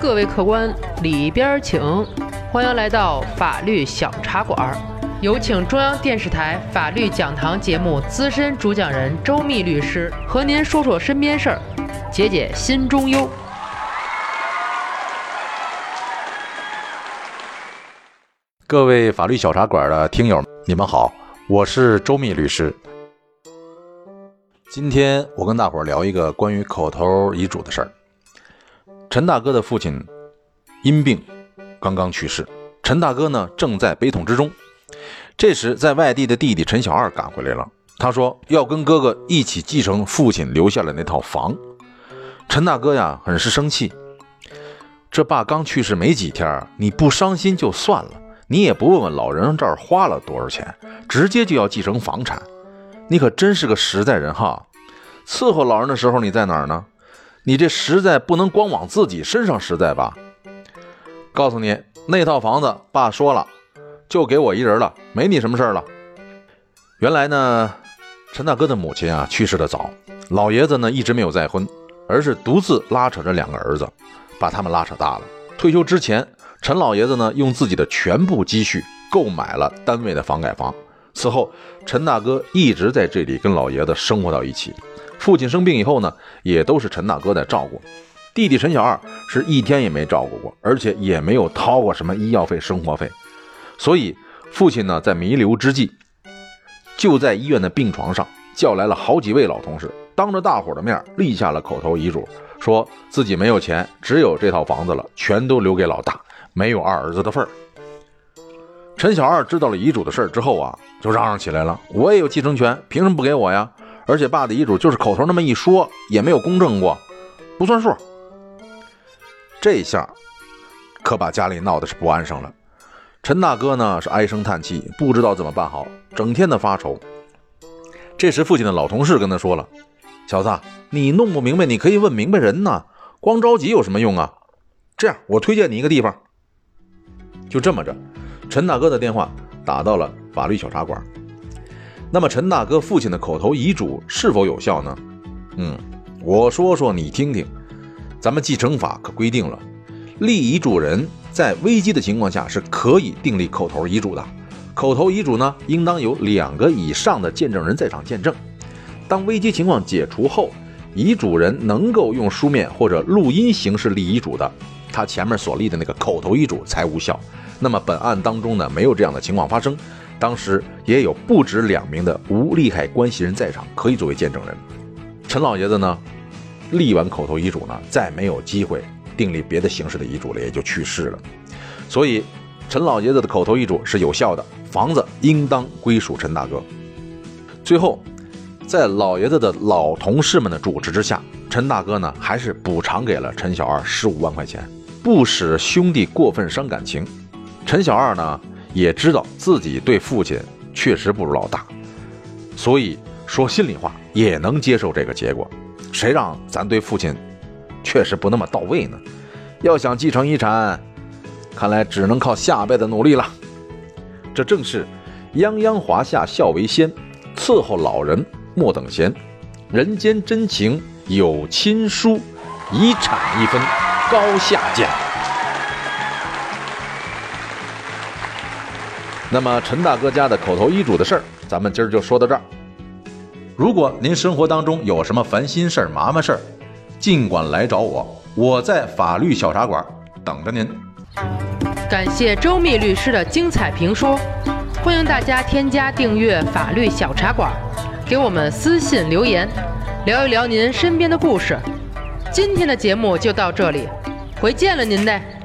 各位客官里边请，欢迎来到法律小茶馆。有请中央电视台法律讲堂节目资深主讲人周密律师和您说说身边事儿，解解心中忧。各位法律小茶馆的听友，你们好，我是周密律师。今天我跟大伙儿聊一个关于口头遗嘱的事儿。陈大哥的父亲因病刚刚去世，陈大哥呢正在悲痛之中。这时，在外地的弟弟陈小二赶回来了，他说要跟哥哥一起继承父亲留下的那套房。陈大哥呀，很是生气。这爸刚去世没几天，你不伤心就算了，你也不问问老人这儿花了多少钱，直接就要继承房产，你可真是个实在人哈！伺候老人的时候你在哪儿呢？你这实在不能光往自己身上实在吧？告诉你，那套房子爸说了，就给我一人了，没你什么事了。原来呢，陈大哥的母亲啊去世的早，老爷子呢一直没有再婚，而是独自拉扯着两个儿子，把他们拉扯大了。退休之前，陈老爷子呢用自己的全部积蓄购买了单位的房改房。此后，陈大哥一直在这里跟老爷子生活到一起。父亲生病以后呢，也都是陈大哥在照顾。弟弟陈小二是一天也没照顾过，而且也没有掏过什么医药费、生活费。所以，父亲呢在弥留之际，就在医院的病床上叫来了好几位老同事，当着大伙的面立下了口头遗嘱，说自己没有钱，只有这套房子了，全都留给老大，没有二儿子的份儿。陈小二知道了遗嘱的事儿之后啊，就嚷嚷起来了：“我也有继承权，凭什么不给我呀？”而且爸的遗嘱就是口头那么一说，也没有公证过，不算数。这下可把家里闹得是不安生了。陈大哥呢是唉声叹气，不知道怎么办好，整天的发愁。这时父亲的老同事跟他说了：“小子，你弄不明白，你可以问明白人呐，光着急有什么用啊？这样，我推荐你一个地方。”就这么着，陈大哥的电话打到了法律小茶馆。那么陈大哥父亲的口头遗嘱是否有效呢？嗯，我说说你听听。咱们继承法可规定了，立遗嘱人在危机的情况下是可以订立口头遗嘱的。口头遗嘱呢，应当有两个以上的见证人在场见证。当危机情况解除后，遗嘱人能够用书面或者录音形式立遗嘱的，他前面所立的那个口头遗嘱才无效。那么本案当中呢，没有这样的情况发生。当时也有不止两名的无利害关系人在场，可以作为见证人。陈老爷子呢，立完口头遗嘱呢，再没有机会订立别的形式的遗嘱了，也就去世了。所以，陈老爷子的口头遗嘱是有效的，房子应当归属陈大哥。最后，在老爷子的老同事们的主持之下，陈大哥呢，还是补偿给了陈小二十五万块钱，不使兄弟过分伤感情。陈小二呢？也知道自己对父亲确实不如老大，所以说心里话也能接受这个结果。谁让咱对父亲确实不那么到位呢？要想继承遗产，看来只能靠下辈子努力了。这正是泱泱华夏孝为先，伺候老人莫等闲。人间真情有亲疏，遗产一分高下见。那么陈大哥家的口头遗嘱的事儿，咱们今儿就说到这儿。如果您生活当中有什么烦心事儿、麻烦事儿，尽管来找我，我在法律小茶馆等着您。感谢周密律师的精彩评说，欢迎大家添加订阅法律小茶馆，给我们私信留言，聊一聊您身边的故事。今天的节目就到这里，回见了您嘞。